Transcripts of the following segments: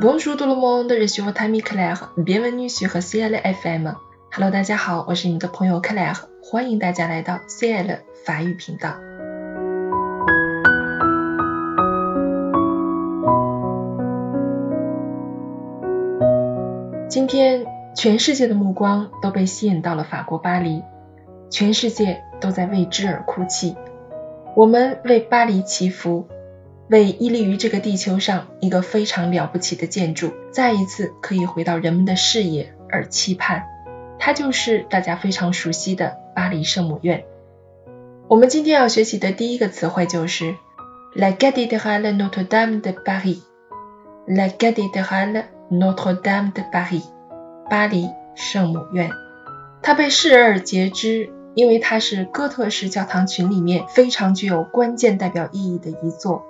Bonjour tout le monde, je suis votre ami Claire. Bienvenue sur CL FM. Hello，大家好，我是你的朋友 Claire，欢迎大家来到 CL 法语频道。今天，全世界的目光都被吸引到了法国巴黎，全世界都在为之而哭泣。我们为巴黎祈福。为屹立于这个地球上一个非常了不起的建筑再一次可以回到人们的视野而期盼，它就是大家非常熟悉的巴黎圣母院。我们今天要学习的第一个词汇就是 La cathédrale Notre-Dame de Paris。La cathédrale Notre-Dame de Paris，巴黎圣母院。它被视而皆知，因为它是哥特式教堂群里面非常具有关键代表意义的一座。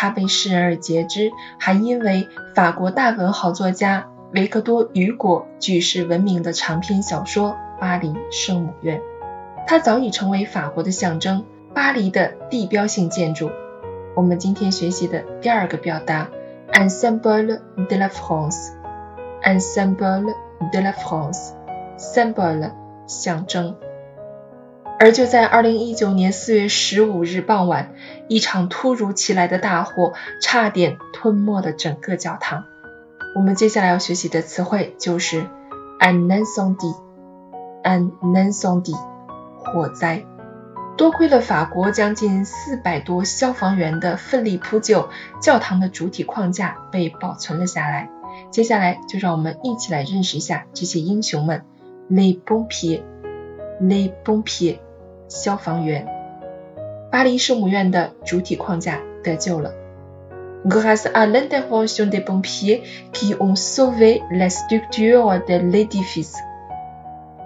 它被世人而皆知，还因为法国大文豪作家维克多·雨果举世闻名的长篇小说《巴黎圣母院》。它早已成为法国的象征，巴黎的地标性建筑。我们今天学习的第二个表达，un symbole de la France，un symbole de la France，symbole 象征。而就在二零一九年四月十五日傍晚，一场突如其来的大火差点吞没了整个教堂。我们接下来要学习的词汇就是 “un incendie”，“un incendie”，火灾。多亏了法国将近四百多消防员的奋力扑救，教堂的主体框架被保存了下来。接下来就让我们一起来认识一下这些英雄们：les pompiers，les pompiers。消防员，巴黎圣母院的主体框架得救了。Grâce à l'intervention des pompiers qui ont sauvé la structure de l'édifice。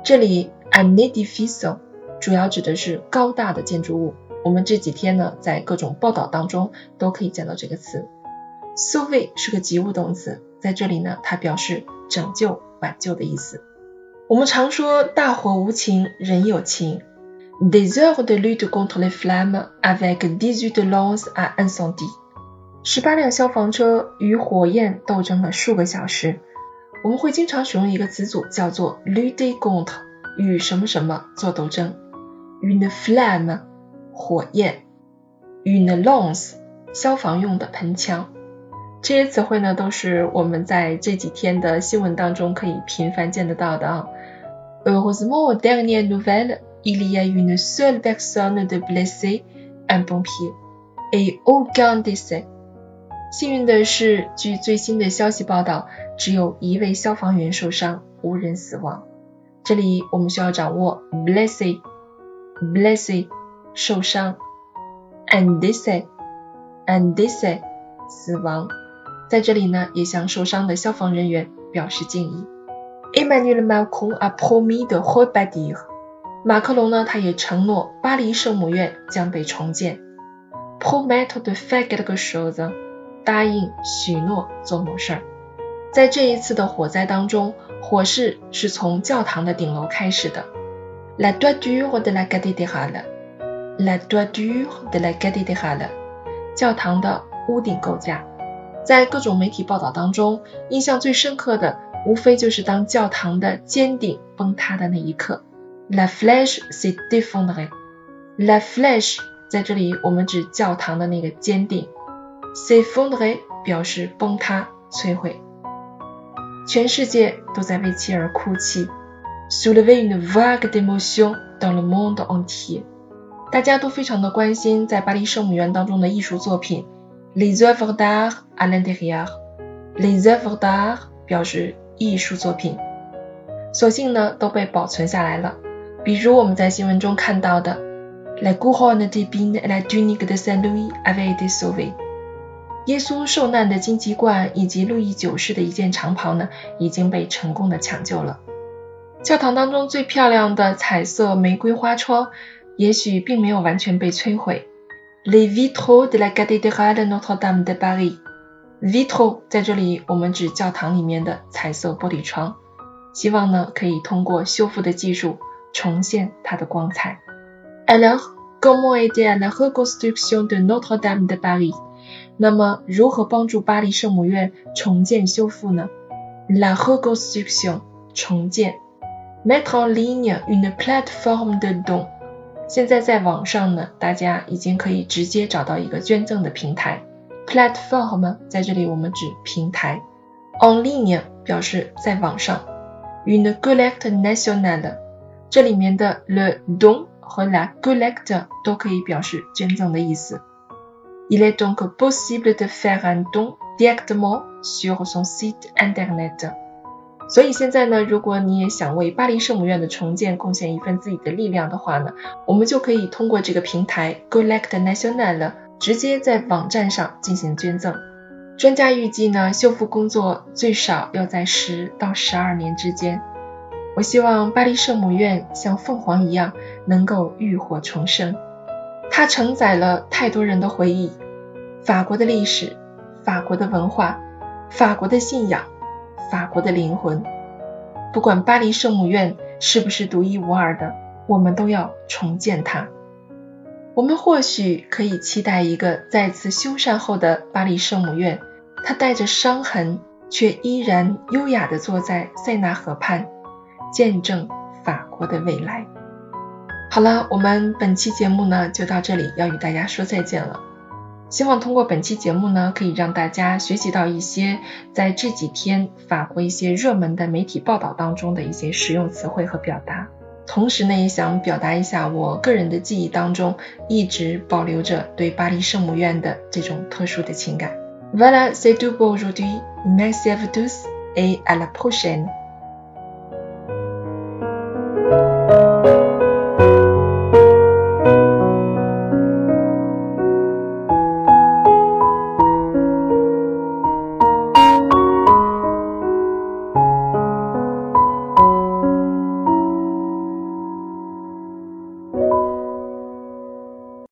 这里 un édifice 主要指的是高大的建筑物。我们这几天呢，在各种报道当中都可以见到这个词。Sauver 是个及物动词，在这里呢，它表示拯救、挽救的意思。我们常说大火无情，人有情。Des heures de lutte contre les flammes avec dix-huit lances à incendie。十八辆消防车与火焰斗争了数个小时。我们会经常使用一个词组叫做 lutte contre，与什么什么做斗争。Une flamme，火焰；une lance，消防用的喷枪。这些词汇呢，都是我们在这几天的新闻当中可以频繁见得到的啊。Heureusement, dernière nouvelle。Il y a une seule personne de blessé, un pompier, et aucun décès。幸运的是，据最新的消息报道，只有一位消防员受伤，无人死亡。这里我们需要掌握 blessé，blessé 受伤，and décès，and décès 死亡。在这里呢，也向受伤的消防人员表示敬意。Emmanuel Macron a promis de rebâtir。 马克龙呢，他也承诺巴黎圣母院将被重建。Promettre de faire quelque chose，答应许诺做某事儿。在这一次的火灾当中，火势是从教堂的顶楼开始的。La toiture de la cathédrale，La toiture de la cathédrale，教堂的屋顶构架。在各种媒体报道当中，印象最深刻的，无非就是当教堂的尖顶崩塌的那一刻。La flèche s'est effondrée. La flèche 在这里我们指教堂的那个尖顶。s'effondrer 表示崩塌、摧毁。全世界都在为其而哭泣。Soulever une vague d'émotion dans le monde entier。大家都非常的关心在巴黎圣母院当中的艺术作品。Les œuvres d'art à l'intérieur。Les œuvres d'art 表示艺术作品。所幸呢都被保存下来了。 比如我们在新闻中看到的，La couronne d'épines et la tunique de Saint Louis avaient été sauvée。耶稣受难的荆棘冠以及路易九世的一件长袍呢，已经被成功的抢救了。教堂当中最漂亮的彩色玫瑰花窗，也许并没有完全被摧毁。Les vitraux de la cathédrale Notre-Dame de Paris。Vitraux 在这里我们指教堂里面的彩色玻璃窗，希望呢可以通过修复的技术。重现它的光彩。Alors, comment aider à la reconstruction de Notre-Dame de Paris? 那么，如何帮助巴黎圣母院重建修复呢？La reconstruction，重建。Mettre en ligne une plateforme de don。现在在网上呢，大家已经可以直接找到一个捐赠的平台。Platform 在这里我们指平台。En ligne 表示在网上。Une collecte nationale，这里面的 le don 和 la collecte 都可以表示捐赠的意思。Il est donc possible de faire un don directement sur son site internet。所以现在呢，如果你也想为巴黎圣母院的重建贡献一份自己的力量的话呢，我们就可以通过这个平台 Collect National 直接在网站上进行捐赠。专家预计呢，修复工作最少要在十到十二年之间。我希望巴黎圣母院像凤凰一样能够浴火重生。它承载了太多人的回忆，法国的历史，法国的文化，法国的信仰。法国的灵魂，不管巴黎圣母院是不是独一无二的，我们都要重建它。我们或许可以期待一个再次修缮后的巴黎圣母院，它带着伤痕，却依然优雅地坐在塞纳河畔，见证法国的未来。好了，我们本期节目呢就到这里，要与大家说再见了。希望通过本期节目呢，可以让大家学习到一些在这几天法国一些热门的媒体报道当中的一些实用词汇和表达。同时呢，也想表达一下我个人的记忆当中一直保留着对巴黎圣母院的这种特殊的情感。Voilà, c'est tout pour aujourd'hui. Merci à vous tous et à la prochaine.